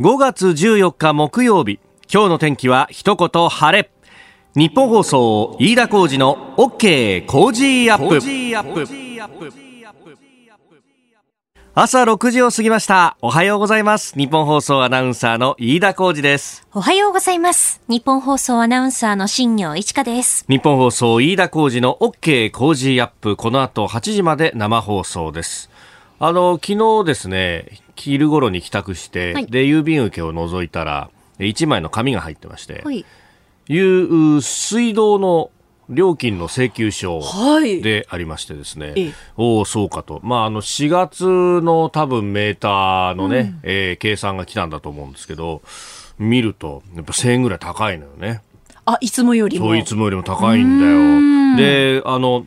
5月14日木曜日。今日の天気は一言晴れ。ニッポン放送飯田浩司の OK Cozy up。朝6時を過ぎました。おはようございます。ニッポン放送アナウンサーの飯田浩司です。おはようございます。ニッポン放送アナウンサーの新行市佳です。ニッポン放送飯田浩司の OK Cozy up。この後8時まで生放送ですあの昨日ですね昼頃に帰宅して、はい、で郵便受けを覗いたら1枚の紙が入ってまして、はい、いう水道の料金の請求書でありましてですね、はい、おおそうかと、まあ、あの4月の多分メーターのね、うん、えー、計算が来たんだと思うんですけど見るとやっぱ1000円ぐらい高いのよね。あいつもよりも。そういつもよりも高いんだよ。であの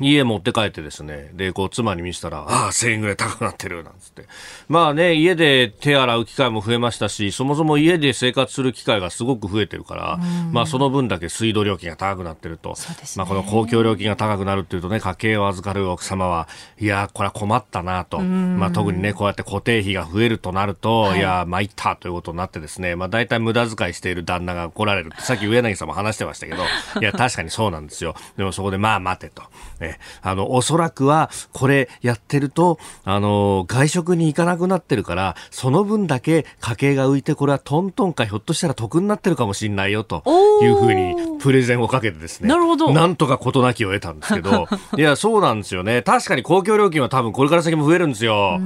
家持って帰ってですね、で、こう、妻に見せたら、ああ、1000円ぐらい高くなってる、なんつって。まあね、家で手洗う機会も増えましたし、そもそも家で生活する機会がすごく増えてるから、まあその分だけ水道料金が高くなってると。ね、まあこの公共料金が高くなるっていうとね、家計を預かる奥様は、いや、これは困ったなと。まあ特にね、こうやって固定費が増えるとなると、はい、いや、参ったということになってですね、まあ大体無駄遣いしている旦那が来られるって、さっき上柳さんも話してましたけど、いや、確かにそうなんですよ。でもそこで、まあ待てと。え、あの、おそらくは、これやってると、あの、外食に行かなくなってるから、その分だけ家計が浮いて、これはトントンかひょっとしたら得になってるかもしれないよ、というふうにプレゼンをかけてですね。なるほど。なんとか事なきを得たんですけど、いや、そうなんですよね。確かに公共料金は多分これから先も増えるんですよ。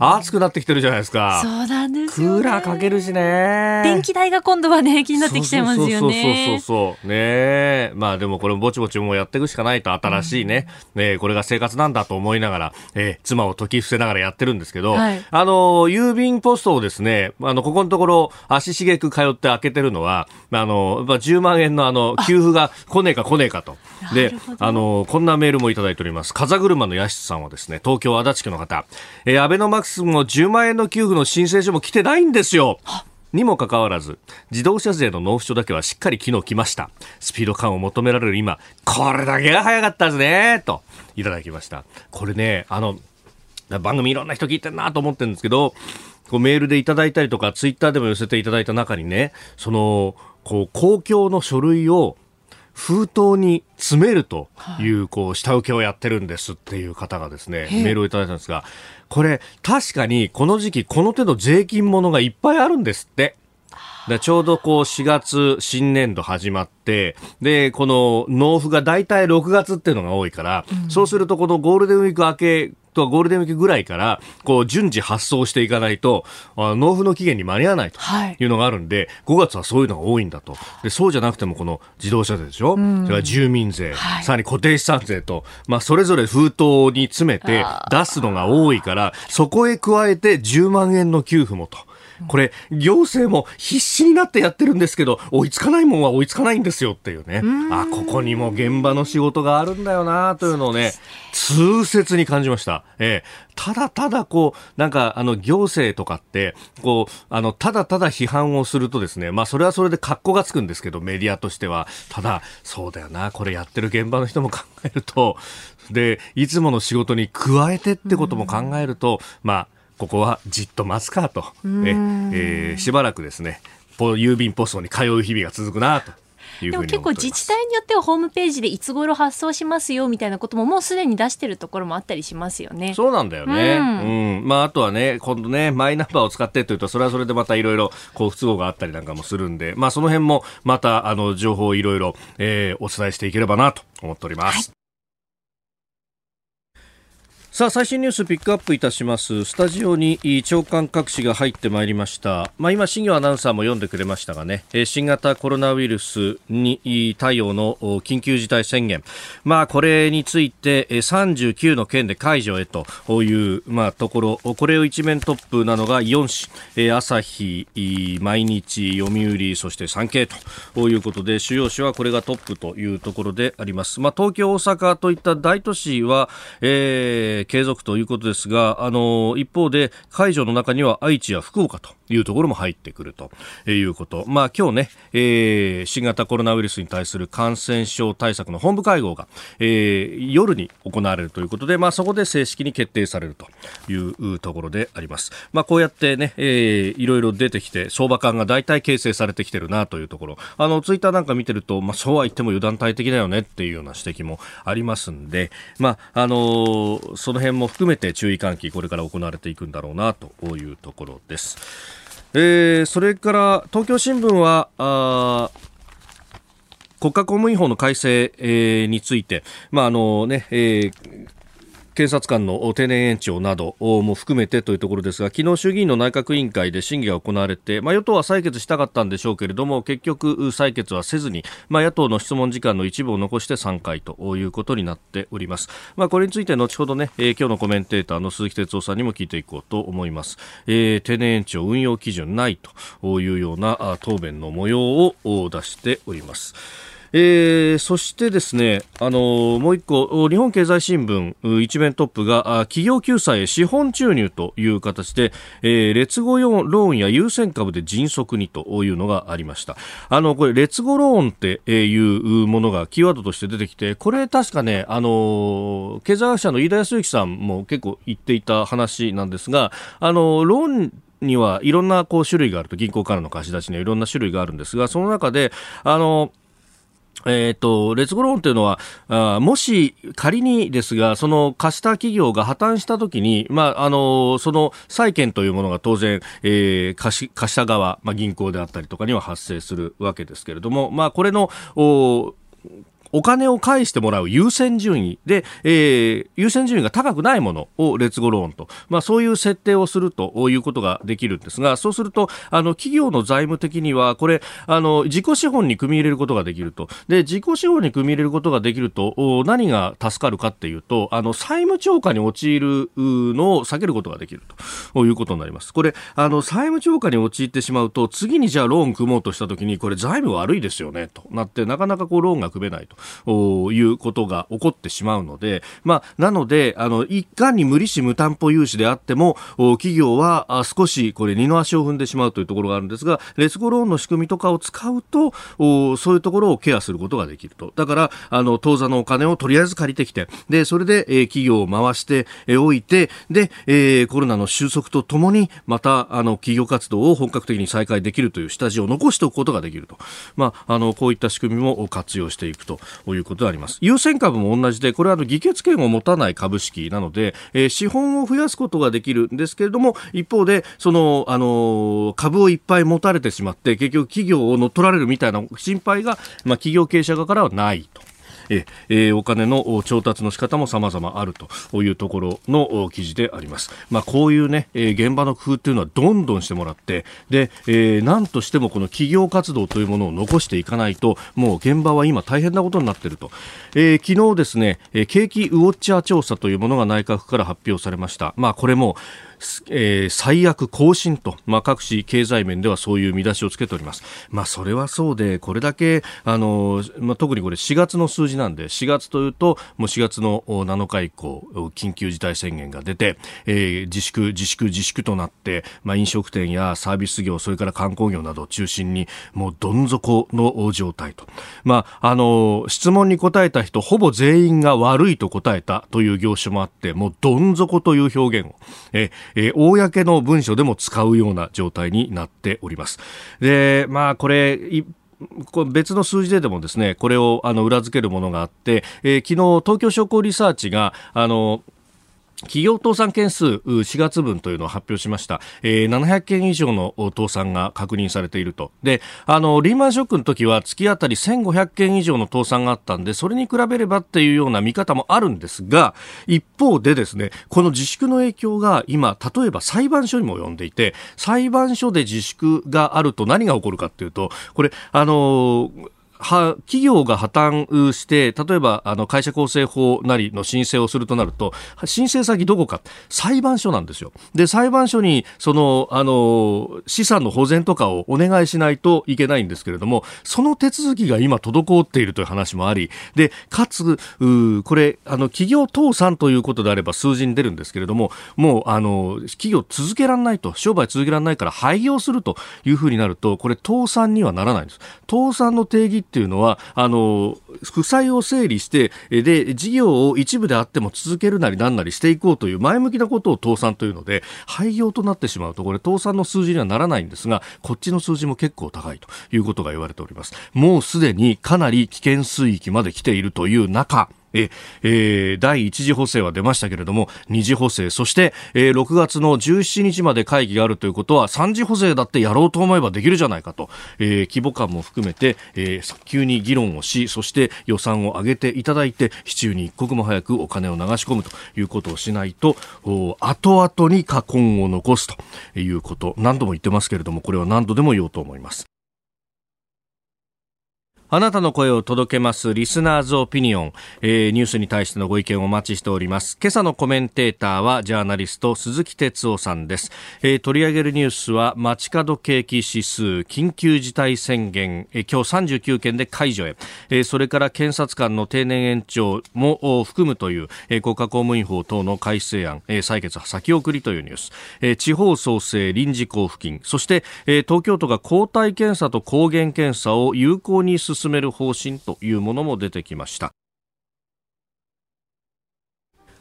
暑くなってきてるじゃないですか。そうなんです、ね、クーラーかけるしね。電気代が今度はね、気になってきちゃいますよね。そうそうそうそうねまあでもこれぼちぼちもうやっていくしかないと新しいね、うん、ねこれが生活なんだと思いながら、えー、妻を解き伏せながらやってるんですけど、はい、あの、郵便ポストをですね、あの、ここのところ足しげく通って開けてるのは、あの、まあ、10万円のあの、給付が来ねえか来ねえかと。で、あの、こんなメールもいただいております。風車のヤシさんはですね、東京足立区の方、えー、アベノマックスも10万円の給付の申請書も来てないんですよ。にもかかわらず自動車税の納付書だけはしっかり機能来ました。スピード感を求められる今これだけが早かったですねといただきました。これねあの番組いろんな人聞いてるなと思ってるんですけどこうメールでいただいたりとかツイッターでも寄せていただいた中にねそのこう公共の書類を封筒に詰めるとい。う、こう、下請けをやってるんですっていう方がですね、メールをいただいたんですが、これ、確かにこの時期、この手の税金ものがいっぱいあるんですって。ちょうどこう4月新年度始まって、で、この納付が大体6月っていうのが多いから、うん、そうするとこのゴールデンウィーク明けとゴールデンウィークぐらいから、こう、順次発送していかないと、あ納付の期限に間に合わないとい。うのがあるんで、はい、5月はそういうのが多いんだと。で、そうじゃなくても、この自動車税でしょ、うん、それから住民税、はい、さらに固定資産税と、まあ、それぞれ封筒に詰めて出すのが多いから、そこへ加えて10万円の給付もと。これ、行政も必死になってやってるんですけど、追いつかないもんは追いつかないんですよっていうね。あ、ここにも現場の仕事があるんだよなというのをね、痛切に感じました。ええただただこう、なんかあの行政とかって、こう、あの、ただただ批判をするとですね、まあそれはそれで格好がつくんですけど、メディアとしては。ただ、そうだよな、これやってる現場の人も考えると、で、いつもの仕事に加えてってことも考えると、まあ、ここはじっと待つかと、ええー、しばらくですね郵便ポストに通う日々が続くなと。でも結構自治体によってはホームページでいつ頃発送しますよみたいなことももうすでに出してるところもあったりしますよね。そうなんだよね。うん、うん、まああとはね今度ねマイナンバーを使ってというとそれはそれでまたいろいろこう不都合があったりなんかもするんで、まあその辺もまたあの情報をいろいろお伝えしていければなと思っております。はいさあ最新ニュースピックアップいたします。スタジオに長官各紙が入ってまいりました、まあ、今新業アナウンサーも読んでくれましたがね。新型コロナウイルスに対応の緊急事態宣言、まあ、これについて39の県で解除へという、まあ、ところ。これを一面トップなのが4紙朝日毎日読売そして産経ということで主要紙はこれがトップというところであります、まあ、東京大阪といった大都市は、えー継続ということですが、あの、一方で解除の中には愛知や福岡というところも入ってくるということ。まあ今日ね、えー、新型コロナウイルスに対する感染症対策の本部会合が、えー、夜に行われるということで、まあそこで正式に決定されるというところであります。まあこうやってね、えー、いろいろ出てきて、相場感が大体形成されてきてるなというところ。あの、ツイッターなんか見てると、まあそうは言っても油断大敵だよねっていうような指摘もありますんで、まあ、あのー、その辺も含めて注意喚起、これから行われていくんだろうなというところです。えー、それから東京新聞はあ国家公務員法の改正、えー、について、まああのねえー検察官の定年延長なども含めてというところですが昨日衆議院の内閣委員会で審議が行われて、まあ、与党は採決したかったんでしょうけれども結局採決はせずに、まあ、野党の質問時間の一部を残して3回ということになっております、まあ、これについて後ほどね、えー、今日のコメンテーターの鈴木哲夫さんにも聞いていこうと思います、えー、定年延長運用基準ないというような答弁の模様を出しております。えー、そしてですね、あのもう一個、日本経済新聞一面トップが企業救済へ資本注入という形で、えー、劣後ローンや優先株で迅速にというのがありました。あの、これ、劣後ローンっていうものがキーワードとして出てきて、これ確かね、あの経済学者の飯田康之さんも結構言っていた話なんですが、あのローンにはいろんなこう種類があると銀行からの貸し出しにはいろんな種類があるんですがその中であのえっ、ー、と、レッツゴローンというのは、あもし仮にですが、その貸した企業が破綻したときに、まあ、あの、その債権というものが当然、えー、貸し、貸した側、まあ、銀行であったりとかには発生するわけですけれども、まあ、これの、おお金を返してもらう優先順位で、えー、優先順位が高くないものを劣後ローンと、まあ、そういう設定をするということができるんですが、そうすると、あの、企業の財務的には、これ、あの、自己資本に組み入れることができると。で、自己資本に組み入れることができると、何が助かるかっていうと、あの、債務超過に陥るのを避けることができるということになります。これ、あの、債務超過に陥ってしまうと、次にじゃあローン組もうとしたときに、これ財務悪いですよね、となって、なかなかこう、ローンが組めないと。いうことが起こってしまうので、まあ、なので、あの、一貫に無利子無担保融資であっても、企業は少しこれ二の足を踏んでしまうというところがあるんですが、劣後ローンの仕組みとかを使うと、そういうところをケアすることができると。だから、あの、当座のお金をとりあえず借りてきて、で、それで、えー、企業を回しておいて、で、えー、コロナの収束とともに、また、あの、企業活動を本格的に再開できるという下地を残しておくことができると。まあ、あの、こういった仕組みも活用していくとということであります。優先株も同じで、これはあの議決権を持たない株式なので、えー、資本を増やすことができるんですけれども、一方で、その、あのー、株をいっぱい持たれてしまって、結局企業を乗っ取られるみたいな心配が、まあ、企業経営者側からはないと。ええお金の調達の仕方も様々あるというところの記事であります。まあ、こういうね、え現場の工夫っていうのはどんどんしてもらって、で、えー、何としてもこの企業活動というものを残していかないと、もう現場は今大変なことになっていると。えー、昨日ですね、景気ウォッチャー調査というものが内閣府から発表されました。まあ、これも、えー、最悪更新と、まあ、各種経済面ではそういう見出しをつけております。まあ、それはそうで、これだけ、あの、まあ、特にこれ4月の数字なんで、4月というと、もう4月の7日以降、緊急事態宣言が出て、えー、自粛、自粛、自粛となって、まあ、飲食店やサービス業、それから観光業などを中心に、もうどん底の状態と。まあ、あの、質問に答えた人、ほぼ全員が悪いと答えたという業種もあって、もうどん底という表現を、ええー、公の文書でも使うような状態になっております。で、まあ、これ、これ別の数字ででもですね、これをあの裏付けるものがあって、えー、昨日東京商工リサーチが、あの、企業倒産件数4月分というのを発表しました。えー、700件以上の倒産が確認されていると。で、あの、リーマンショックの時は月当たり1500件以上の倒産があったんで、それに比べればっていうような見方もあるんですが、一方でですね、この自粛の影響が今、例えば裁判所にも及んでいて、裁判所で自粛があると何が起こるかっていうと、これ、あのは企業が破綻して例えばあの会社構成法なりの申請をするとなると申請先どこか。裁判所なんですよ。で裁判所にそのあの資産の保全とかをお願いしないといけないんですけれどもその手続きが今滞っているという話もありでかつこれあの企業倒産ということであれば数字に出るんですけれどももうあの企業続けられないと商売続けられないから廃業するというふうになるとこれ倒産にはならないんです。倒産の定義っていうのはあの負債を整理してで事業を一部であっても続けるなりなんなりしていこうという前向きなことを倒産というので廃業となってしまうとこれ倒産の数字にはならないんですがこっちの数字も結構高いということが言われております。もうすでにかなり危険水域まで来ているという中ええー、第1次補正は出ましたけれども2次補正。そして、えー、6月の17日まで会議があるということは3次補正だってやろうと思えばできるじゃないかと、えー、規模感も含めて、えー、早急に議論をしそして予算を上げていただいて市中に一刻も早くお金を流し込むということをしないと後々に禍根を残すということ。何度も言ってますけれどもこれは何度でも言おうと思います。あなたの声を届けますリスナーズオピニオン、えー、ニュースに対してのご意見をお待ちしております。今朝のコメンテーターはジャーナリスト鈴木哲夫さんです。えー、取り上げるニュースは街角景気指数、緊急事態宣言、えー、今日39件で解除へ、えー、それから検察官の定年延長も含むという、えー、国家公務員法等の改正案、えー、採決先送りというニュース、えー、地方創生臨時交付金、そして、えー、東京都が抗体検査と抗原検査を有効に進進める方針というものも出てきました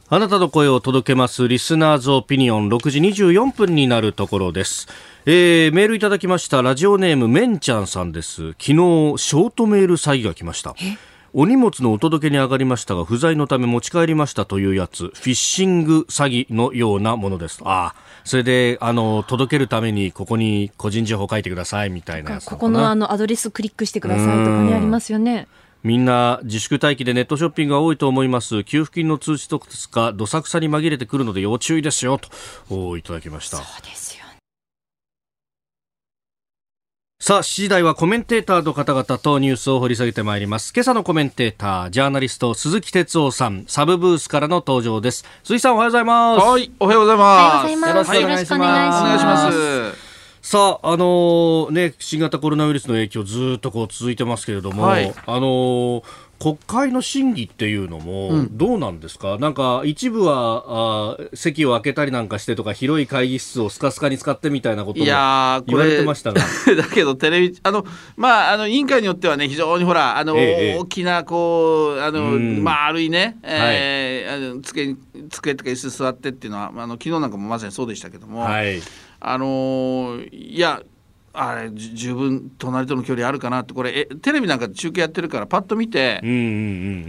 あなたの声を届けますリスナーズオピニオン6時24分になるところです。えー、メールいただきましたラジオネームめんちゃんさんです。昨日ショートメール詐欺が来ました。お荷物のお届けに上がりましたが不在のため持ち帰りましたというやつフィッシング詐欺のようなものですああそれであの届けるためにここに個人情報書いてくださいみたいなここのあのアドレスクリックしてくださいとかねありますよねみんな自粛待機でネットショッピングが多いと思います。給付金の通知とかどさくさに紛れてくるので要注意ですよといただきました。そうですさあ、7時台はコメンテーターの方々とニュースを掘り下げてまいります。今朝のコメンテーター、ジャーナリスト、鈴木哲夫さん、サブブースからの登場です。鈴木さん、おはようございます。はい、おはようございます。よろしくお願いします。お願いします。さあ、あのー、ね、新型コロナウイルスの影響ずっとこう続いてますけれども、はい、あのー国会の審議っていうのもどうなんですか、うん、なんか一部はあ席を空けたりなんかしてとか広い会議室をスカスカに使ってみたいなことも言われてましたが。だけどテレビあのまああの委員会によってはね非常にほらあの、ええ、大きなこうあの、うん、丸いね、えー、はい、机机とか椅子座ってっていうのはあの昨日なんかもまさにそうでしたけども、はい、あのいやあれ十分隣との距離あるかなってこれえテレビなんか中継やってるからパッと見て、うんうん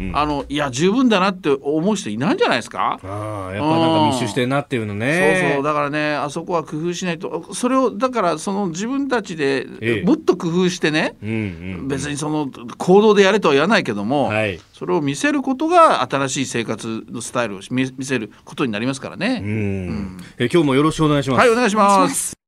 うん、あのいや十分だなって思う人いないんじゃないですか？あやっぱなんか密集してるなっていうのね。そうそうだからねあそこは工夫しないと。それをだからその自分たちでもっと工夫してね、ええ、別にその行動でやれとは言わないけども、はい、それを見せることが新しい生活のスタイルを見せることになりますからね、うん、うん、え今日もよろしくお願いします。はいお願いします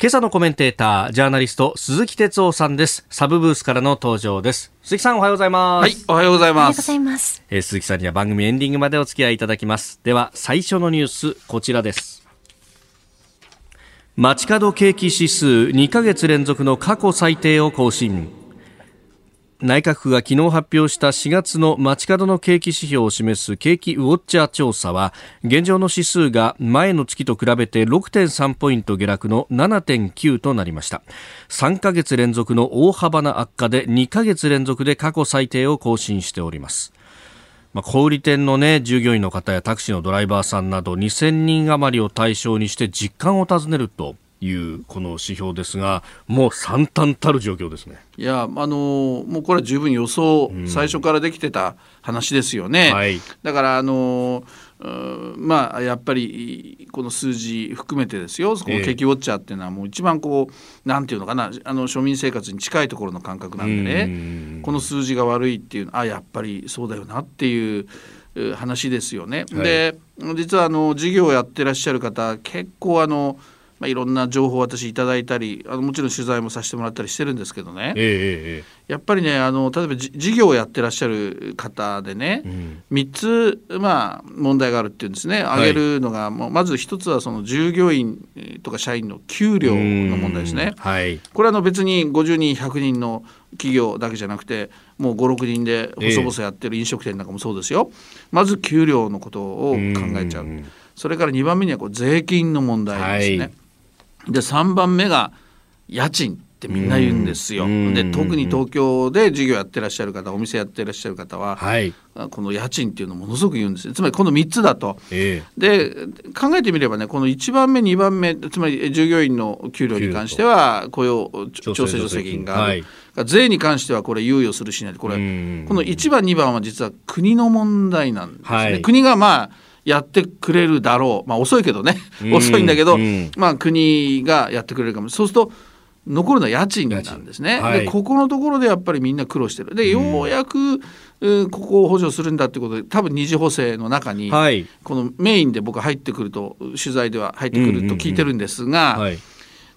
今朝のコメンテーター、ジャーナリスト、鈴木哲夫さんです。サブブースからの登場です。鈴木さん、おはようございます。はい、おはようございます。おはようございます。えー、鈴木さんには番組エンディングまでお付き合いいただきます。では、最初のニュース、こちらです。街角景気指数2ヶ月連続の過去最低を更新。内閣府が昨日発表した4月の街角の景気指標を示す景気ウォッチャー調査は現状の指数が前の月と比べて6.3ポイント下落の7.9となりました。3ヶ月連続の大幅な悪化で2ヶ月連続で過去最低を更新しております。まあ、小売店のね、従業員の方やタクシーのドライバーさんなど2000人余りを対象にして実感を尋ねるというこの指標ですが、もう惨憺たる状況ですね。いや、あのもうこれは十分予想、最初からできてた話ですよね。はい、だから、あのまあやっぱりこの数字含めてですよ。この景気ウォッチャーっていうのはもう一番こうなんていうのかなあの庶民生活に近いところの感覚なんでね。この数字が悪いっていうあやっぱりそうだよなっていう話ですよね。はい、で実はあの事業をやってらっしゃる方結構あのまあ、いろんな情報を私いただいたりあのもちろん取材もさせてもらったりしてるんですけどね、えー、やっぱりねあの例えば事業をやってらっしゃる方でね、うん、3つ、まあ、問題があるっていうんですね。挙げるのが、はい、もうまず1つはその従業員とか社員の給料の問題ですね。はい、これはの別に50人100人の企業だけじゃなくてもう56人で細々やってる飲食店なんかもそうですよ、えー、まず給料のことを考えちゃう。それから2番目にはこう税金の問題ですね。はいで3番目が家賃ってみんな言うんですよ。で特に東京で事業やってらっしゃる方お店やってらっしゃる方は、はい、この家賃っていうのをものすごく言うんですつまりこの3つだと。えー、で考えてみればねこの1番目2番目つまり従業員の給料に関しては雇用調整助成金がある。はい、税に関してはこれ猶予するしないこれこの1番2番は実は国の問題なんですね。はい、国がまあやってくれるだろう、まあ、遅いけどね。遅いんだけど、うん、まあ、国がやってくれるかも。そうすると残るのは家賃なんですね、はい、でここのところでやっぱりみんな苦労してる。でようやく、うん、ここを補助するんだってことで多分二次補正の中に、はい、このメインで僕入ってくると取材では入ってくると聞いてるんですが。うんうんうん。はい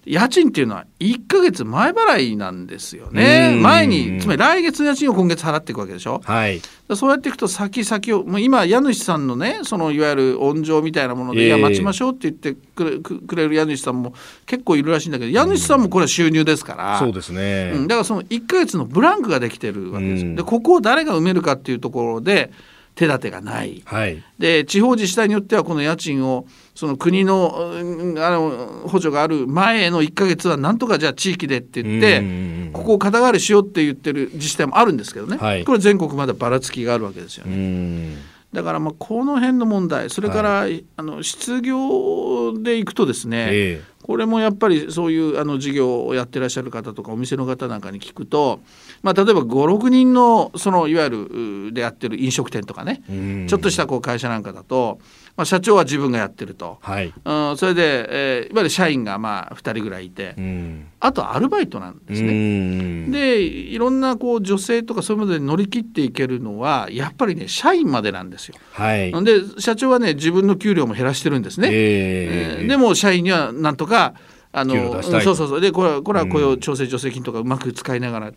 家賃っていうのは1か月前払いなんですよね。前に、つまり来月の家賃を今月払っていくわけでしょ。はい、そうやっていくと先々を、もう今、家主さんのね、そのいわゆる温情みたいなもので、えー、いや、待ちましょうって言ってくれくれる家主さんも結構いるらしいんだけど、家主さんもこれは収入ですから、そうですね、うん、だからその1か月のブランクができてるわけです。で、ここを誰が埋めるかっていうところで、手立てがない、はい、で地方自治体によってはこの家賃をその国のあの補助がある前の1か月はなんとかじゃあ地域でって言ってここを肩代わりしようって言ってる自治体もあるんですけどね、はい、これ全国までばらつきがあるわけですよね。だからまあこの辺の問題それから、はい、あの失業でいくとですね、えー、これもやっぱりそういうあの事業をやってらっしゃる方とかお店の方なんかに聞くと、まあ、例えば56人のそのいわゆるでやってる飲食店とかねちょっとしたこう会社なんかだとまあ、社長は自分がやってると、はい、うん、それで、えー、いわゆる社員がまあ2人ぐらいいて、うん、あとアルバイトなんですね。でいろんなこう女性とかそういうもので乗り切っていけるのはやっぱりね社員までなんですよ。はい、で社長はね自分の給料も減らしてるんですね。えー、でも社員にはなんとかあのそうそうそう。でこれはこれは雇用調整助成金とかうまく使いながら。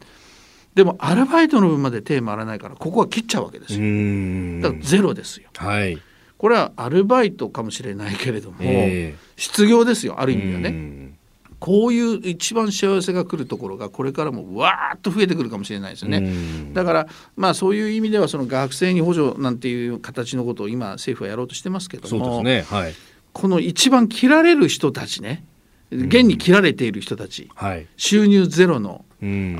でもアルバイトの分まで手回らないからここは切っちゃうわけですよ。だからゼロですよ。はい。これはアルバイトかもしれないけれども、えー、失業ですよある意味ではね。こういう一番幸せが来るところがこれからもわーっと増えてくるかもしれないですよね。だからまあそういう意味ではその学生に補助なんていう形のことを今政府はやろうとしてますけども、ね。はい、この一番切られる人たちね現に切られている人たち、はい、収入ゼロの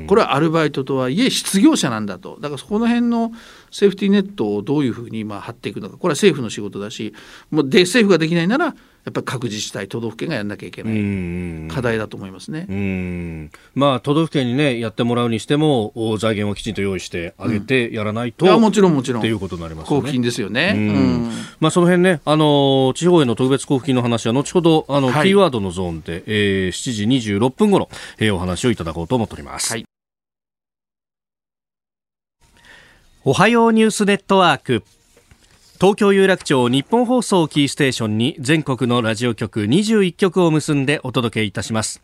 これはアルバイトとはいえ失業者なんだと。だからそこの辺のセーフティーネットをどういうふうに今張っていくのか。これは政府の仕事だしもうで政府ができないならやっぱり各自治体都道府県がやらなきゃいけない課題だと思いますね。まあ都道府県にねやってもらうにしても財源をきちんと用意してあげてやらないと、うん、もちろんもちろん。っていうことになりますね。交付金ですよね。まあその辺ねあの地方への特別交付金の話は後ほどあの、はい、キーワードのゾーンで、えー、7時26分頃、えー、お話をいただこうと思っております。はい。おはようニュースネットワーク東京有楽町日本放送キーステーションに全国のラジオ局21局を結んでお届けいたします。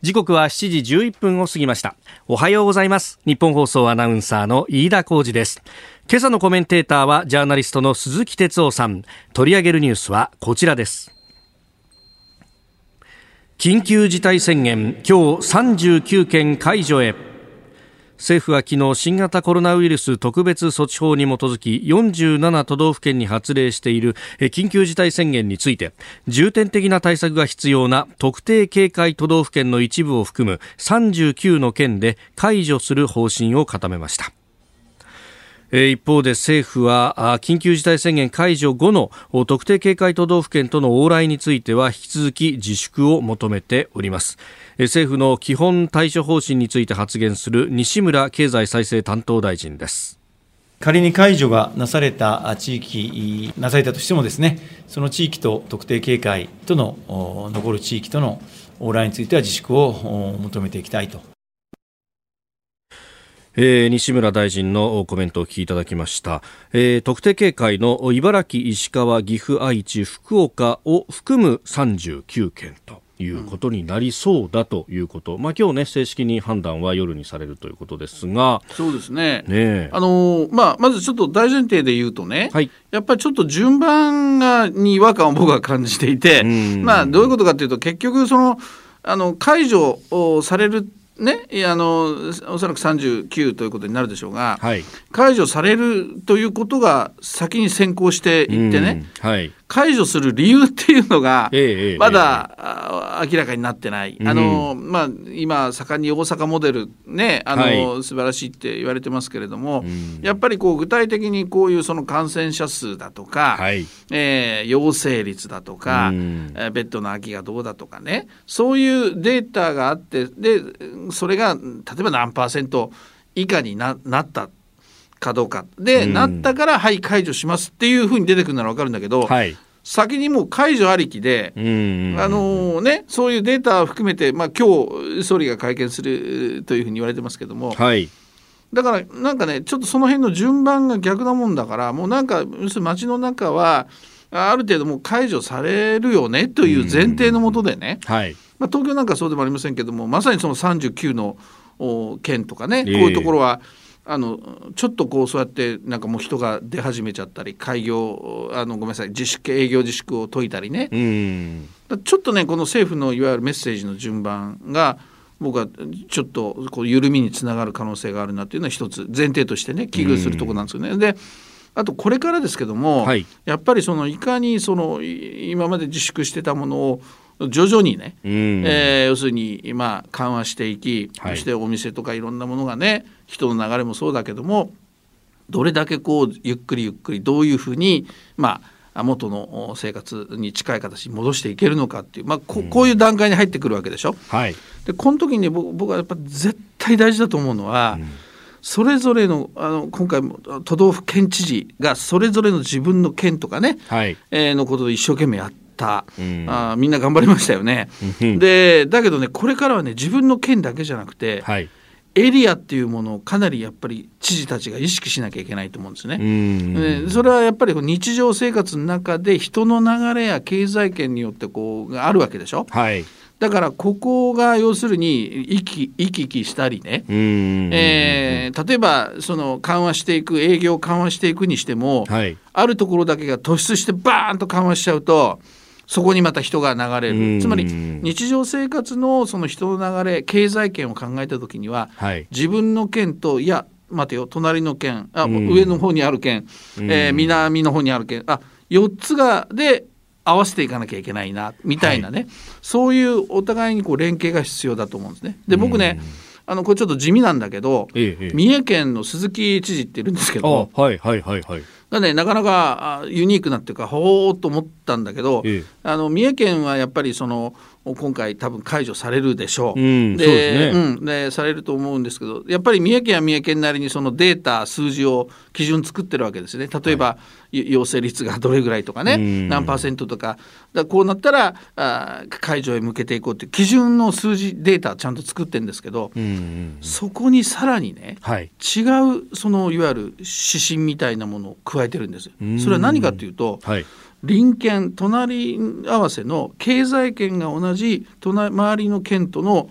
時刻は7時11分を過ぎました。おはようございます。日本放送アナウンサーの飯田浩二です。今朝のコメンテーターはジャーナリストの鈴木哲夫さん。取り上げるニュースはこちらです。緊急事態宣言今日39県解除へ。政府は昨日新型コロナウイルス特別措置法に基づき47都道府県に発令している緊急事態宣言について重点的な対策が必要な特定警戒都道府県の一部を含む39の県で解除する方針を固めました。一方で政府は緊急事態宣言解除後の特定警戒都道府県との往来については引き続き自粛を求めております。政府の基本対処方針について発言する西村経済再生担当大臣です。仮に解除がなされた地域、なされたとしてもですね、その地域と特定警戒との残る地域との往来については自粛を求めていきたいと。えー、西村大臣のコメントをお聞きいただきました、えー、特定警戒の茨城、石川、岐阜、愛知、福岡を含む39件ということになりそうだということ、まあ今日ね正式に判断は夜にされるということですが、そうですね。ねあのまあまずちょっと大前提で言うとね、はい、やっぱりちょっと順番がに違和感を僕は感じていて、まあどういうことかというと結局そのあの解除をされるね、あのおそらく39ということになるでしょうが、はい、解除されるということが先に先行していってね、はい、解除する理由っていうのが、まだ、明らかになってない、あのまあ、今、盛んに大阪モデル、ね、あの、はい、素晴らしいって言われてますけれども、やっぱりこう具体的にこういうその感染者数だとか、はい、えー、陽性率だとか、えベッドの空きがどうだとかね、そういうデータがあって、でそれが例えば何パーセント以下にななったかどうか。で、うん、なったからはい解除しますっていうふうに出てくるなら分かるんだけど、はい、先にもう解除ありきで、あのね、そういうデータを含めて、まあ今日総理が会見するというふうに言われてますけども、はい、だからなんかねちょっとその辺の順番が逆なもんだからもうなんか要するに街の中はある程度もう解除されるよねという前提のもとでね、はい、まあ、東京なんかそうでもありませんけどもまさにその39の県とかね、こういうところは。あのちょっとこうそうやってなんかもう人が出始めちゃったり開業あのごめんなさい自粛営業自粛を解いたりね。ちょっとねこの政府のいわゆるメッセージの順番が僕はちょっとこう緩みにつながる可能性があるなというのは一つ前提としてね危惧するところなんですよね。であとこれからですけども、はい、やっぱりそのいかにその今まで自粛してたものを徐々にね、うん、えー、要するに今緩和していき、はい、そしてお店とかいろんなものがね人の流れもそうだけどもどれだけこうゆっくりゆっくりどういうふうにまあ元の生活に近い形に戻していけるのかっていう、まあ、ここういう段階に入ってくるわけでしょ？はい、でこの時に、ね、僕はやっぱ絶対大事だと思うのは、うん。それぞれのあの今回も都道府県知事がそれぞれの自分の県とかね、はい、えー、のことで一生懸命やった、うん、あみんな頑張りましたよね。でだけどねこれからはね自分の県だけじゃなくて、はい、エリアっていうものをかなりやっぱり知事たちが意識しなきゃいけないと思うんですね。でそれはやっぱり日常生活の中で人の流れや経済圏によってこうがあるわけでしょ。はい。だからここが要するに行き行き来したりね、えー、例えばその緩和していく営業緩和していくにしても、はい、あるところだけが突出してバーンと緩和しちゃうとそこにまた人が流れる。つまり日常生活のその人の流れ経済圏を考えた時には、はい、自分の県といや待てよ隣の県あ上の方にある県、えー、南の方にある県あ4つがで合わせていかなきゃいけないなみたいなね、はい、そういうお互いにこう連携が必要だと思うんですね。で僕ね、あのこれちょっと地味なんだけど、ええ、三重県の鈴木知事っているんですけど、はいはいはいはい。がねなかなかユニークなっていうかほーっと思ったんだけど、ええ、あの三重県はやっぱりその今回多分解除されるでしょう。うん、で、ね、うん、でされると思うんですけどやっぱり三重県は三重県なりにそのデータ数字を基準作ってるわけですね。例えば、はい、陽性率がどれぐらいとかね何パーセントとか。だこうなったらあ解除へ向けていこうっていう基準の数字データちゃんと作ってるんですけど、そこにさらにね、はい、違うそのいわゆる指針みたいなものを加えてるんですよ。それは何かというと、はい隣県隣合わせの経済圏が同じ隣周りの県との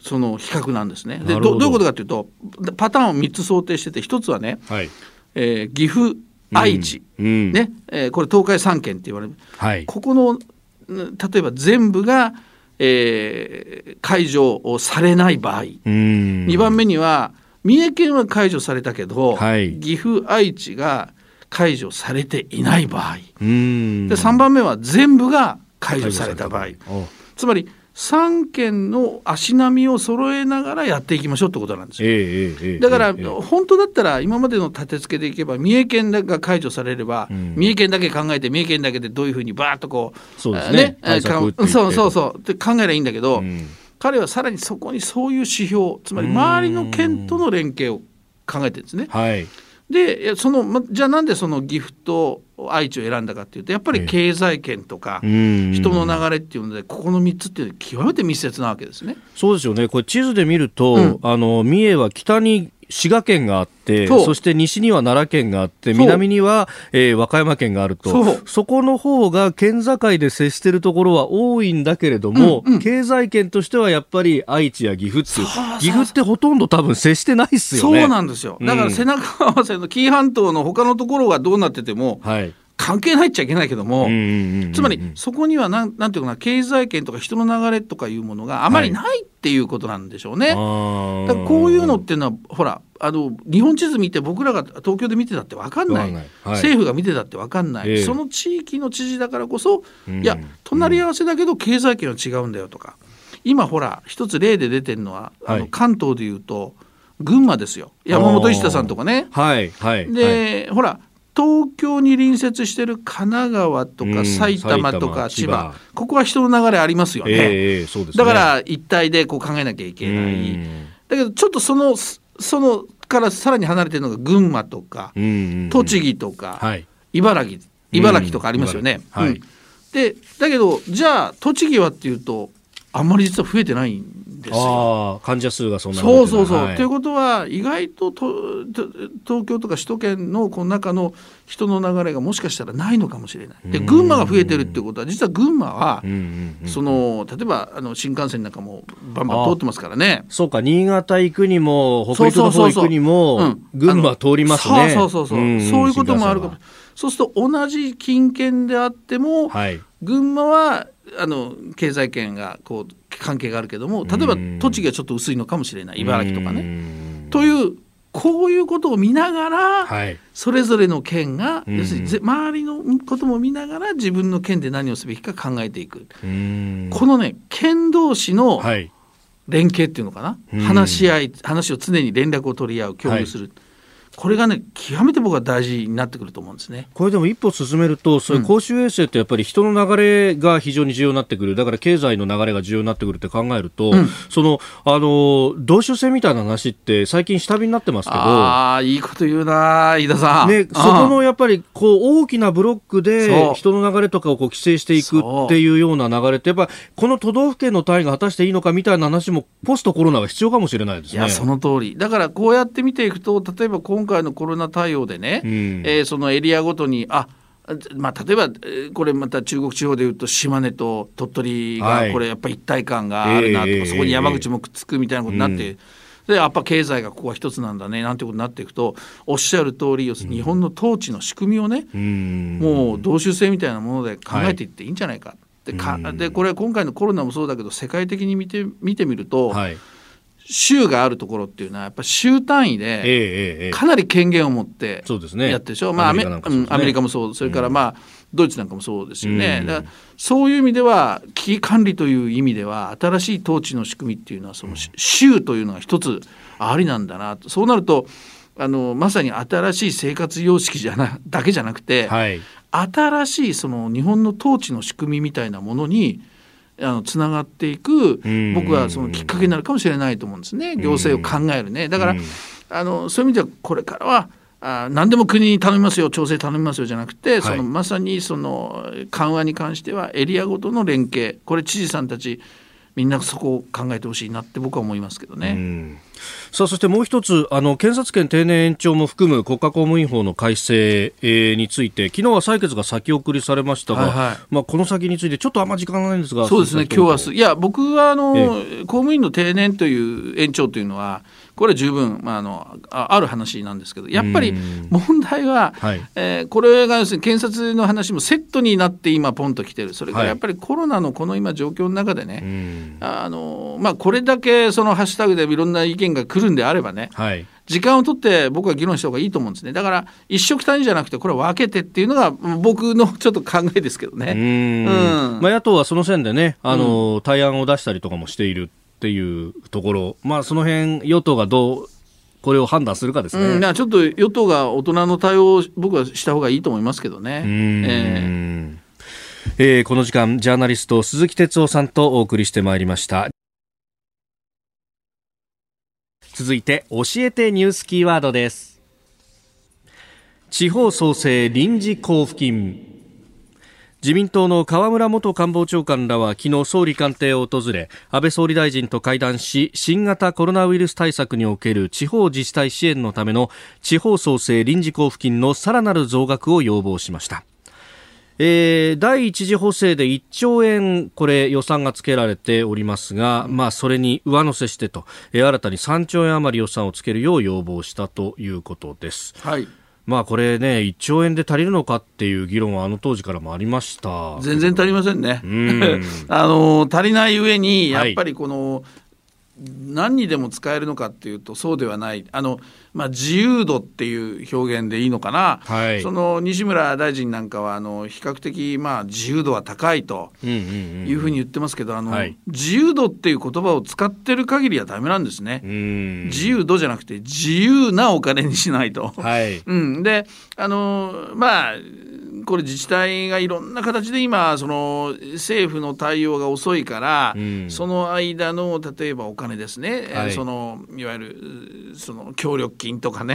その比較なんですね。でど。ういうことかというとパターンを3つ想定してて1つはね、はい、えー、岐阜愛知、うん。うん、ね。えー、これ東海3県って言われる、はい、ここの例えば全部が、えー、解除をされない場合、2番目には三重県は解除されたけど、はい、岐阜愛知が解除されていない場合。で3番目は全部が解除された場合。つまり3県の足並みを揃えながらやっていきましょうってことなんですよ。えー、だから、本当だったら今までの立て付けでいけば三重県が解除されれば、うん、三重県だけ考えて三重県だけでどういうふうにバーッとこうそうですね。ねそうそうそう。って考えればいいんだけど、うん、彼はさらにそこにそういう指標つまり周りの県との連携を考えてるんですね。はいでそのじゃあなんでその岐阜と愛知を選んだかっていうとやっぱり経済圏とか人の流れっていうのでここの3つっていう極めて密接なわけですね。そうですよね。これ地図で見ると、うん、あの三重は北に滋賀県があってそして西には奈良県があって南には、えー、和歌山県があると。そこの方が県境で接しているところは多いんだけれども、うんうん、経済圏としてはやっぱり愛知や岐阜っていう岐阜ってほとんど多分接してないっすよねそうなんですよだから背中合わせの紀伊半島の他のところがどう。なってても、はい関係ないっちゃいけないけども、つまりそこにはなんなんていうかな経済圏とか人の流れとかいうものがあまりないっていうことなんでしょうね。はい、こういうのっていうのはほらあの日本地図見て僕らが東京で見てたって分かんない、はい、政府が見てたって分かんない、えー、その地域の知事だからこそ、いや隣り合わせだけど経済圏は違うんだよとか。今ほら一つ例で出てるのは、あの関東でいうと群馬ですよ。山本一太さんとかね。はい。はい、で、ほら東京に隣接してる神奈川とか埼玉とか千葉。ここは人の流れありますよね。えーね、だから一体でこう考えなきゃいけない。だけどちょっとそのそのからさらに離れてるのが群馬とか栃木とか、はい、茨城茨城とかありますよね。はい、でだけどじゃあ栃木はっていうとあんまり実は増えてないんですよ。患者数がそんなそうそうそう。と、はい、いうことは意外とと東京とか首都圏のこの中の人の流れがもしかしたらないのかもしれない。で群馬が増えてるってことは実は群馬はその例えばあの新幹線なんかもバンバン通ってますからね。そうか新潟行くにも北陸の方行くにも群馬通りますね。そうそうそうそう。そういうこともあるかも。そうすると同じ近県であっても、はい、群馬はあの経済圏がこう関係があるけども例えば栃木はちょっと薄いのかもしれない茨城とかね。というこういうことを見ながら、はい、それぞれの県が要するに周りのことも見ながら自分の県で何をすべきか考えていく。このね県同士の連携っていうのかな、話し合い話を常に連絡を取り合う共有する。はいこれがね極めて僕は大事になってくると思うんですね。これでも一歩進めるとそういう公衆衛生ってやっぱり人の流れが非常に重要になってくる。だから経済の流れが重要になってくるって考えると、うん、そのあの同種性みたいな話って最近下火になってますけど。ああいいこと言うな飯田さん、ね、そこのやっぱりこう大きなブロックで人の流れとかをこう規制していくっていうような流れってやっぱこの都道府県の単位が果たしていいのかみたいな話もポストコロナは必要かもしれないですね。いやその通り。だからこうやって見ていくと例えば今回のコロナ対応でね、うん、えー、そのエリアごとにあまあ、例えばこれまた中国地方でいうと島根と鳥取がこれやっぱり一体感があるなとか、はい、そこに山口もくっつくみたいなことになって。でやっぱ経済がここは一つなんだねなんてことになっていくとおっしゃる通り日本の統治の仕組みをね、うん、もう同州制みたいなもので考えていってい。いんじゃないか。はい、でかでこれ今回のコロナもそうだけど世界的に見て見てみると、はい州があるところっていうのはやっぱ州単位でかなり権限を持ってやってでしょ、まあアメアメリカもそうそれからまあ、ドイツなんかもそうですよね、だからそういう意味では危機管理という意味では新しい統治の仕組みっていうのはその州というのが一つありなんだなと。そうなるとあのまさに新しい生活様式じゃなだけじゃなくて、はい、新しいその日本の統治の仕組みみたいなものにあのつながっていく僕はそのきっかけになるかもしれないと思うんですね。行政を考えるね。だからあのそういう意味ではこれからはあ何でも国に頼みますよ調整頼みますよじゃなくて、そのまさにその緩和に関してはエリアごとの連携。これ知事さんたちみんなそこを考えてほしいなって僕は思いますけどね。さあそしてもう一つあの検察権定年延長も含む国家公務員法の改正、えー、について昨日は採決が先送りされましたが、はいはい、まあ、この先についてちょっとあんまり時間がないんですがそうですね今日はすいや僕はあの、えー、公務員の定年という延長というのはこれ十分、まあ、あのある話なんですけどやっぱり問題は、はい、えー、これが要するに検察の話もセットになって今ポンと来てる。それからやっぱりコロナのこの今状況の中でね、あのまあ、これだけそのハッシュタグでいろんな意見が来るんであればね、はい、時間を取って僕は議論した方がいいと思うんですね。だから一色単位じゃなくてこれ分けてっていうのが僕のちょっと考えですけどね。うん。まあ、野党はその線でねあの、対案を出したりとかもしているっていうところ、まあ、その辺与党がどうこれを判断するかですね。うん、ちょっと与党が大人の対応を僕はした方がいいと思いますけどね。えーえー、この時間ジャーナリスト鈴木哲夫さんとお送りしてまいりました。続いて教えてニュースキーワードです。地方創生臨時交付金自民党の河村元官房長官らは昨日総理官邸を訪れ安倍総理大臣と会談し新型コロナウイルス対策における地方自治体支援のための地方創生臨時交付金のさらなる増額を要望しましたえー、第一次補正で1兆円、これ予算がつけられておりますが、まあ、それに上乗せしてと、えー、新たに3兆円余り予算をつけるよう要望したということです。はい。まあこれね、1兆円で足りるのかっていう議論はあの当時からもありました。全然足りませんね。あの足りない上に、やっぱりこの、はい何にでも使えるのかっていうとそうではないあの、まあ、自由度っていう表現でいいのかな、はい、その西村大臣なんかはあの比較的、まあ、自由度は高いというふうに言ってますけどあの、はい、自由度っていう言葉を使ってる限りはダメなんですね。自由度じゃなくて自由なお金にしないと。はい、うん、であのまあこれ自治体がいろんな形で今その政府の対応が遅いから、うん、その間の例えばお金ですね、はい、そのいわゆるその協力金とかね、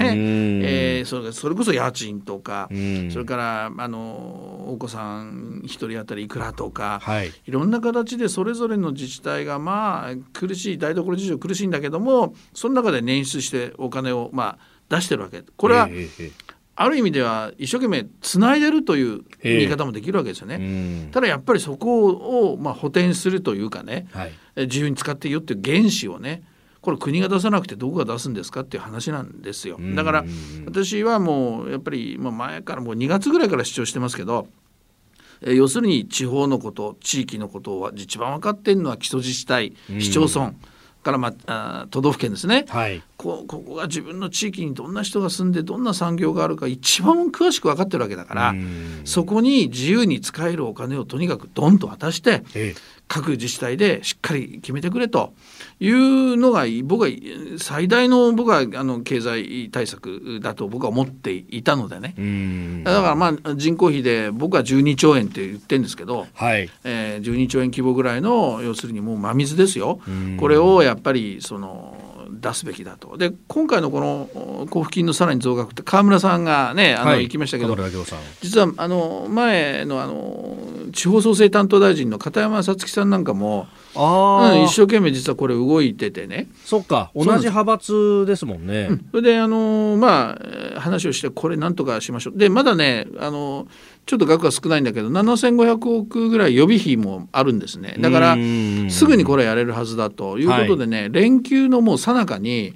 えー、それそれこそ家賃とか、それからあのお子さん一人当たりいくらとか、はい、いろんな形でそれぞれの自治体がまあ苦しい台所事情苦しいんだけどもその中で捻出してお金をまあ出してるわけ。これは、えーある意味では一生懸命つないでるという言い方もできるわけですよね。ただやっぱりそこをまあ補填するというかね、はい、自由に使っていいよっていう原資をねこれ国が出さなくてどこが出すんですかっていう話なんですよ。だから私はもうやっぱりまあ前からもう2月ぐらいから主張してますけど要するに地方のこと地域のことは一番分かっているのは基礎自治体市町村。から、まあ、都道府県ですね、はい、こここが自分の地域にどんな人が住んでどんな産業があるか一番詳しく分かってるわけだからそこに自由に使えるお金をとにかくドンと渡して、ええ、各自治体でしっかり決めてくれと。いうのが僕は最大の僕はあの経済対策だと僕は思っていたのでね。だからまあ人口比で僕は12兆円って言ってるんですけど、はい。えー、12兆円規模ぐらいの要するにもう真水ですよ。これをやっぱりその出すべきだと。で今回のこの交付金のさらに増額って川村さんがねあの、行きましたけど実はあの前のあの地方創生担当大臣の片山さつきさんなんかもあ、うん、一生懸命実はこれ動いててね。そっか。同じ派閥ですもんね。うん、それであのまあ話をしてこれなんとかしましょう。でまだねあのちょっと額が少ないんだけど7500億ぐらい予備費もあるんですね。だからすぐにこれやれるはずだということでね、はい、連休のもうさなかに、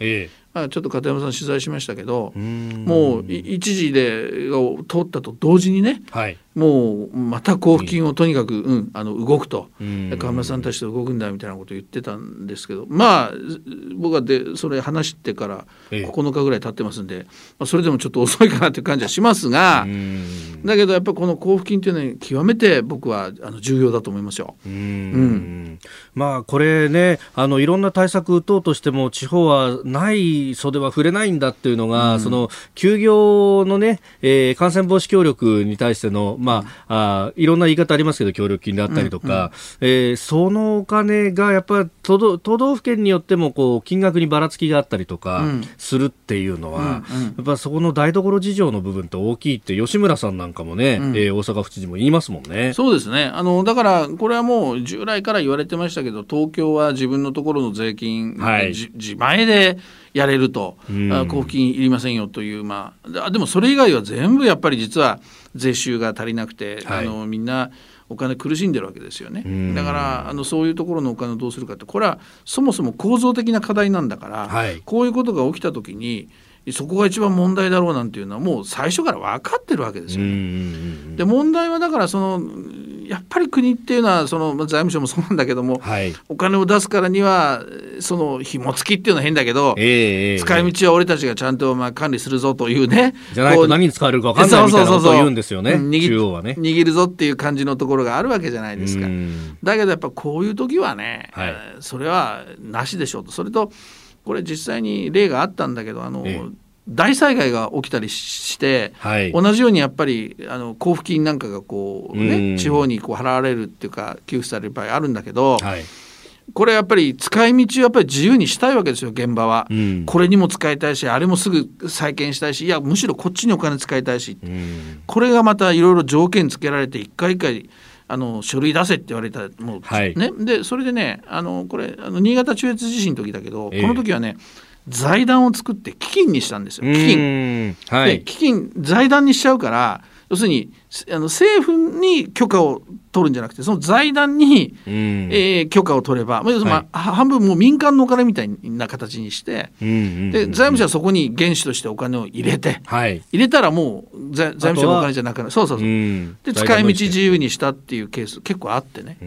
ええちょっと片山さん取材しましたけどもう一時で通ったと同時にね、はい、もうまた交付金をとにかく、うん、あの動くと。河村さんたちと動くんだみたいなことを言ってたんですけどまあ僕はでそれ話してから9日ぐらい経ってますんで、まあ、それでもちょっと遅いかなという感じはしますがだけどやっぱりこの交付金というのは極めて僕はあの重要だと思いますよ。うん、まあこれねあのいろんな対策打とうとしても地方はない袖は触れないんだっていうのが、うん、その休業のね、えー、感染防止協力に対してのまあ、あいろんな言い方ありますけど、協力金であったりとか、うんうん、えー、そのお金がやっぱり都道府県によってもこう金額にばらつきがあったりとかするっていうのは、うんうん、やっぱそこの台所事情の部分って大きいって、吉村さんなんかもね、うん、えー、大阪府知事も言いますもんね。そうですね。あのだからこれはもう従来から言われてましたけど、東京は自分のところの税金、はい、自前でやれると、うん、交付金いりませんよという、まあ、でもそれ以外は全部やっぱり実は税収が足りなくて、はい、あのみんなお金苦しんでるわけですよね。だからあのそういうところのお金をどうするかってこれはそもそも構造的な課題なんだから、はい、こういうことが起きた時にそこが一番問題だろうなんていうのはもう最初から分かってるわけですよね。で問題はだからそのやっぱり国っていうのはその財務省もそうなんだけども、はい、お金を出すからにはその紐付きっていうのは変だけど、えー、使い道は俺たちがちゃんとまあ管理するぞというねじゃないと何に使われるか分かんないみたいなことを言うんですよね握はね。握るぞっていう感じのところがあるわけじゃないですか。だけどやっぱこういう時はね、はい、それはなしでしょうと。それとこれ実際に例があったんだけどあの、えー大災害が起きたりして、はい、同じようにやっぱりあの交付金なんかがこう、ね、地方にこう払われるっていうか給付される場合あるんだけど、はい、これやっぱり使い道をやっぱり自由にしたいわけですよ現場は、うん、これにも使いたいしあれもすぐ再建したいしいやむしろこっちにお金使いたいし、うん、これがまたいろいろ条件つけられて一回一回あの書類出せって言われたもう、はい、ね、でそれでねあのこれあの新潟中越地震の時だけど、えー、この時はね財団を作って基金にしたんですよ。基金。はい、で基金財団にしちゃうから要するにあの政府に許可を取るんじゃなくてその財団に、えー、許可を取れば、まあ、半分もう民間のお金みたいな形にして、で財務省はそこに原資としてお金を入れて、はい、入れたらもう財財務省のお金じゃなくなる。そうそうそう。で使い道自由にしたっていうケース結構あってね。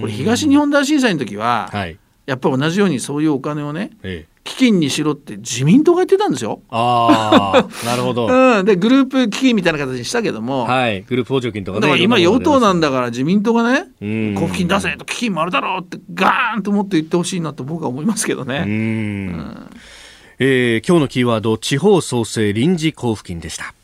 これ東日本大震災の時は、はい、やっぱり同じようにそういうお金をね、ええ基金にしろって自民党が言ってたんですよ。ああ、なるほど。うん、でグループ基金みたいな形にしたけども、はい、グループ補助金とかね。だから今与党なんだから自民党がね、交付金出せと基金もあるだろうってガーンともっと言ってほしいなと僕は思いますけどね。うんうんえー、今日のキーワード地方創生臨時交付金でした。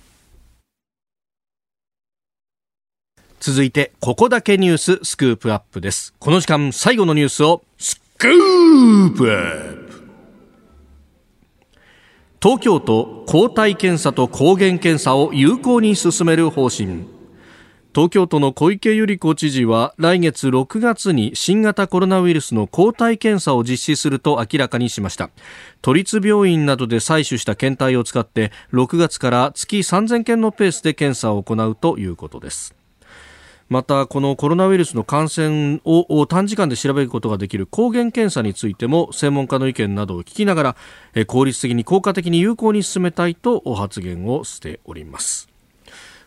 続いてここだけニューススクープアップです。この時間最後のニュースを東京都抗体検査と抗原検査を有効に進める方針。東京都の小池百合子知事は来月6月に新型コロナウイルスの抗体検査を実施すると明らかにしました。都立病院などで採取した検体を使って6月から月3000件のペースで検査を行うということです。またこのコロナウイルスの感染を短時間で調べることができる抗原検査についても専門家の意見などを聞きながら効率的に効果的に有効に進めたいと発言をしております。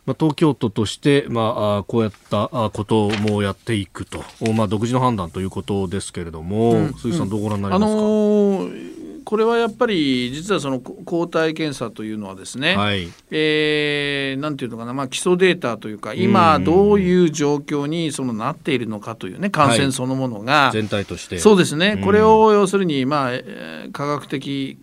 まあ、東京都として、まあ、こうやったこともやっていくと、まあ、独自の判断ということですけれども、うん、鈴木さん、どうご覧になりますか、あのーこれはやっぱり実はその抗体検査というのはですね、はい、えー、なんていうのかな、まあ、基礎データというか今どういう状況にそのなっているのかというね感染そのものが、はい、全体として。そうですね、これを要するに、まあ、科学的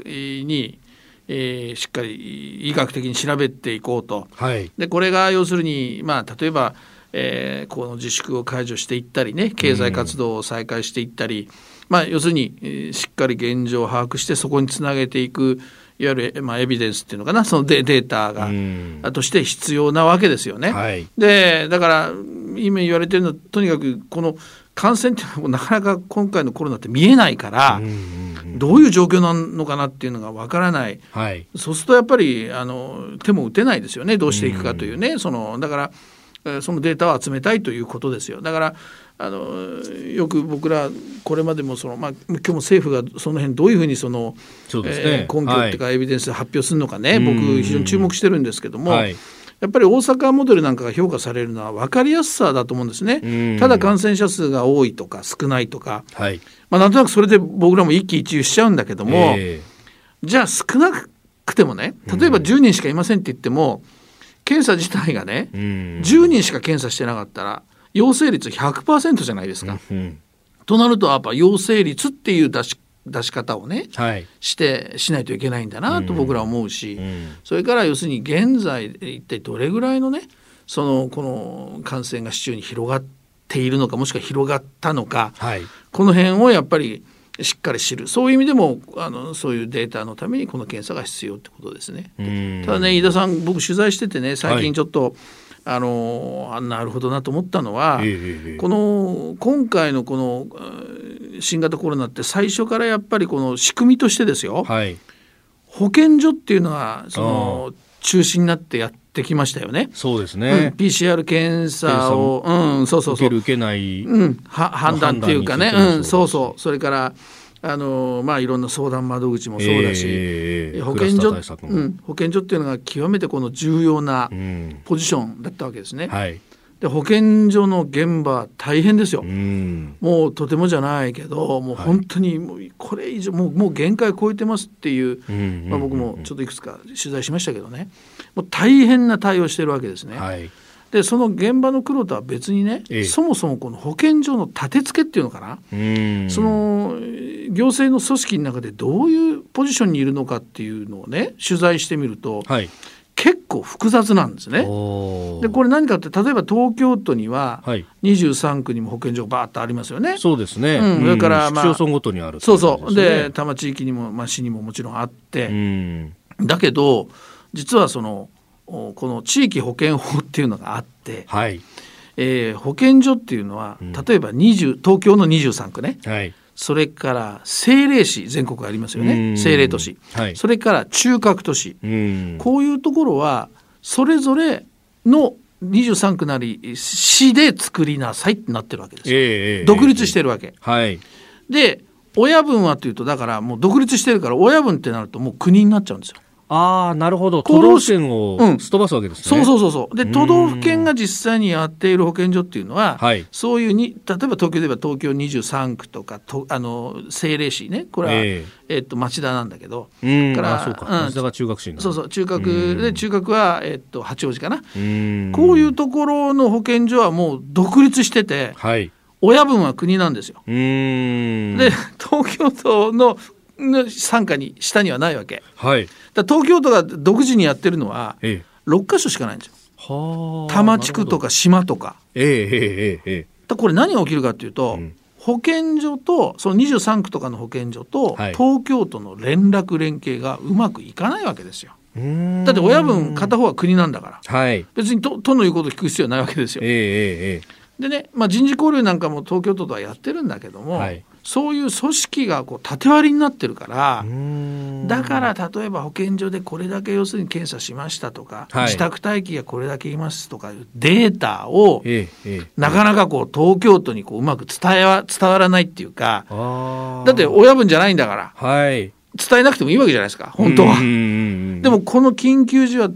にえー、しっかり医学的に調べていこうと、はい、でこれが要するに、まあ、例えば、えー、この自粛を解除していったりね経済活動を再開していったり、まあ、要するに、えー、しっかり現状を把握してそこにつなげていくいわゆる、まあ、エビデンスっていうのかなそのデデータがとして必要なわけですよね。はい、でだから今言われてるのはとにかくこの感染っていうのはなかなか今回のコロナって見えないから、どういう状況なのかなっていうのがわからない、はい、そうするとやっぱりあの手も打てないですよね。どうしていくかというね、そのだからそのデータを集めたいということですよ。だからあのよく僕らこれまでもその、まあ、今日も政府がその辺どういうふうにそのそね、えー、根拠っていうかエビデンス発表するのかね、はい、僕非常に注目してるんですけども。はい。やっぱり大阪モデルなんかが評価されるのは分かりやすさだと思うんですね。ただ感染者数が多いとか少ないとか、はい、まあ、なんとなくそれで僕らも一喜一憂しちゃうんだけども、えー、じゃあ少なくてもね例えば10人しかいませんって言っても、検査自体がね、10人しか検査してなかったら陽性率100%じゃないですか。うん、となるとやっぱ陽性率っていう出し出し方をね、はい、してしないといけないんだなと僕らは思うし、うん、それから要するに現在一体どれぐらいのねそのこの感染が市中に広がっているのかもしくは広がったのか、はい、この辺をやっぱりしっかり知る。そういう意味でもあのそういうデータのためにこの検査が必要ってことですね。ただね飯田さん僕取材しててね最近ちょっと、はいあのあなるほどなと思ったのは、この今回のこの新型コロナって最初からやっぱりこの仕組みとしてですよ、はい、保健所っていうのはその中心になってやってきましたよね。そうですね。うん、PCR 検査を、うん、そうそうそう。受ける受けない、うん、は判断っていうかね、うん、そうそう。それからあのまあ、いろんな相談窓口もそうだし、えー、保健所、うん、保健所っていうのが極めてこの重要なポジションだったわけですね。うんはい、で保健所の現場大変ですよ、もうとてもじゃないけどもう本当にもうこれ以上もうもう限界超えてますっていう、まあ、僕もちょっといくつか取材しましたけどね。もう大変な対応してるわけですね。はいでその現場の黒とは別にね、ええ、そもそもこの保健所の立て付けっていうのかな。その行政の組織の中でどういうポジションにいるのかっていうのをね取材してみると、はい、結構複雑なんですね。でこれ何かって例えば東京都には23区にも保健所がバーッとありますよね。そうですね、うん、それから、まあ、市町村ごとにある、ね、そうそう。で多摩地域にも、まあ、市にももちろんあって、だけど実はそのこの地域保険法っていうのがあって、はい。えー、保健所っていうのは、例えば20東京の23区ね、はい、それから政令市全国ありますよね。政令都市、はい、それから中核都市。こういうところはそれぞれの23区なり市で作りなさいってなってるわけですよ、えー、独立してるわけ。えー、はい、で親分はというとだからもう独立してるから親分ってなるともう国になっちゃうんですよ。ああ、なるほど。都道府県をすっ飛ばすわけですね。うん、そうそうそう。そう。で、都道府県が実際にやっている保健所っていうのは、はい、そういうに、例えば東京で言えば東京23区とか、とあの政令市ね、これは、えー、えー、っと町田なんだけど、うん。から、そうか、町田が中学市そうそう、中学で、中学は、えー、っと八王子かな。こういうところの保健所はもう独立してて、はい、親分は国なんですよ。で東京都の傘下に下にはないわけ。はい、だ東京都が独自にやってるのは6か所しかないんですよ。多摩地区とか島とか。ええええええ、これ何が起きるかというと、うん、保健所とその23区とかの保健所と、はい、東京都の連絡連携がうまくいかないわけですよ。だって親分片方は国なんだから、はい、別に都都の言うことを聞く必要はないわけですよ。ええええ、でね、まあ、人事交流なんかも東京都とはやってるんだけども、はい、そういう組織がこう縦割りになってるからだから例えば保健所でこれだけ要するに検査しましたとか、はい、自宅待機がこれだけいますとかいうデータを、ええ、なかなかこう東京都にこううまく伝えわ伝わらないっていうかだって親分じゃないんだから、はい、伝えなくてもいいわけじゃないですか本当は。でもこの緊急時は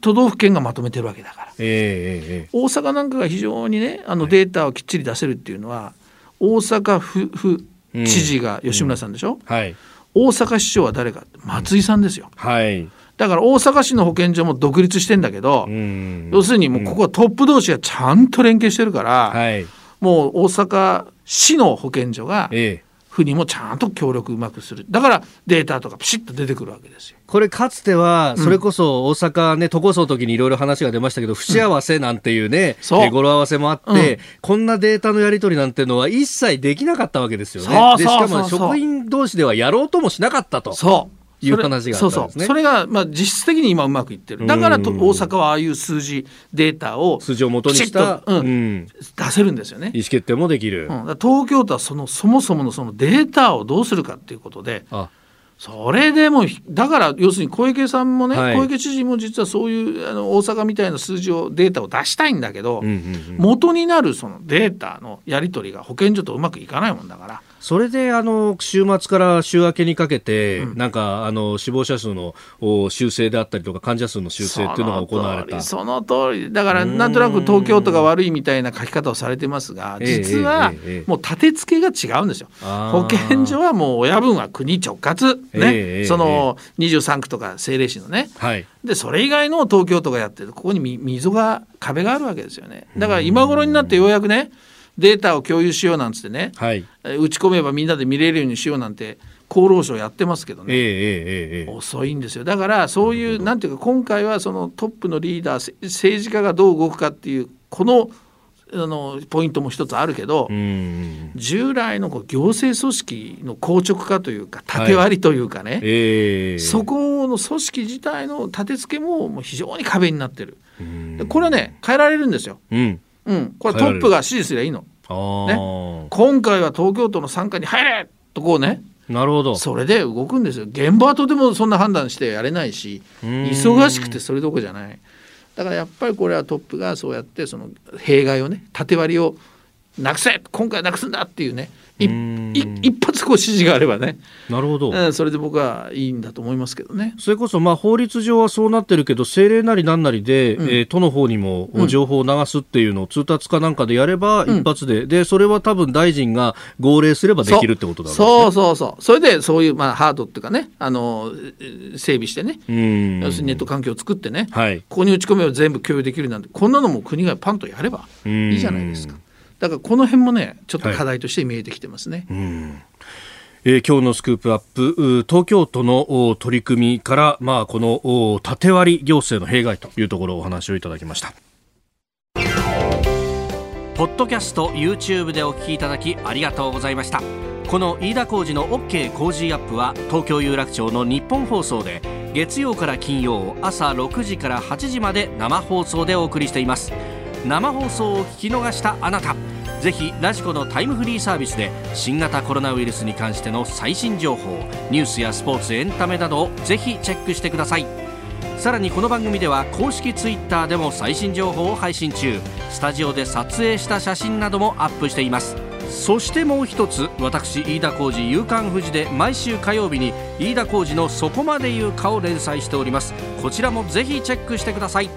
都道府県がまとめてるわけだから、えー、大阪なんかが非常にねあのデータをきっちり出せるっていうのは、はい大阪府府知事が吉村さんでしょ、うん。はい、大阪市長は誰か？松井さんですよ、はい、だから大阪市の保健所も独立してんだけど、要するにもうここはトップ同士がちゃんと連携してるから、もう大阪市の保健所が、ええ府にもちゃんと協力うまくする。だからデータとかピシッと出てくるわけですよ。これかつてはそれこそ大阪ね、都構想の時にいろいろ話が出ましたけど不幸せなんていうね、う。ん、語呂合わせもあって、うん、こんなデータのやり取りなんていうのは一切できなかったわけですよねでしかも職員同士ではやろうともしなかったとそういう話が、ね、そうそう。それが、まあ、実質的に今うまくいってる。だからと大阪はああいう数字データを数字を元にした、うん、出せるんですよね。意思決定もできる、うん、東京都はそのそもそものそのデータをどうするかっていうことでそれでもだから要するに小池さんもね、はい、小池知事も実はそういうあの大阪みたいな数字をデータを出したいんだけど、うんうんうん、元になるそのデータのやり取りが保健所とうまくいかないもんだから。それであの週末から週明けにかけて、うん、なんかあの死亡者数の修正であったりとか患者数の修正っていうのが行われた。その通り。だからなんとなく東京都が悪いみたいな書き方をされてますが実はもう立て付けが違うんですよ。保健所はもう親分は国直轄。ね、その23区とか政令市のね、はい、でそれ以外の東京都がやってるここに溝が壁があるわけですよね。だから今頃になってようやくねデータを共有しようなんつってね、はい、打ち込めばみんなで見れるようにしようなんて厚労省やってますけどね、えーえーえー、遅いんですよ。だからそういうなんていうか今回はそのトップのリーダー政治家がどう動くかっていうこのあのポイントも一つあるけど従来のこう行政組織の硬直化というか縦割りというかね、はい。えー、そこの組織自体の立て付けももう非常に壁になってる。これはね変えられるんですよ。うんうん、これトップが指示すりゃいいの。ね、今回は東京都の傘下に入れとこうね。なるほど。それで動くんですよ。現場はとてもそんな判断してやれないし忙しくてそれどころじゃない。だからやっぱりこれはトップがそうやってその弊害をね縦割りをなくせ今回なくすんだっていうね一発こう指示があればね。なるほど、うん、それで僕はいいんだと思いますけどね。それこそまあ法律上はそうなってるけど政令なりなんなりで、うん、えー、都の方にも情報を流すっていうのを通達かなんかでやれば一発で、うん、でそれは多分大臣が号令すればできるってことだろう、ね、そうそうそう。それでそういうまあハードっていうかねあの整備してね。要するにネット環境を作ってね、はい、ここに打ち込めば全部共有できるなんてこんなのも国がパンとやればいいじゃないですか。だからこの辺もねちょっと課題として見えてきてますね。はい。えー、今日のスクープアップ東京都の取り組みから、まあ、この縦割り行政の弊害というところをお話をいただきました。ポッドキャスト YouTube でお聞きいただきありがとうございました。この飯田浩司の OK 工事アップは東京有楽町の日本放送で月曜から金曜朝6時から8時まで生放送でお送りしています生放送を聞き逃したあなた。ぜひラジコのタイムフリーサービスで新型コロナウイルスに関しての最新情報ニュースやスポーツエンタメなどをぜひチェックしてください。さらにこの番組では公式 Twitter でも最新情報を配信中。スタジオで撮影した写真などもアップしています。そしてもう一つ私飯田浩司夕刊富士で毎週火曜日に飯田浩司の「そこまで言うか」を連載しております。こちらもぜひチェックしてください。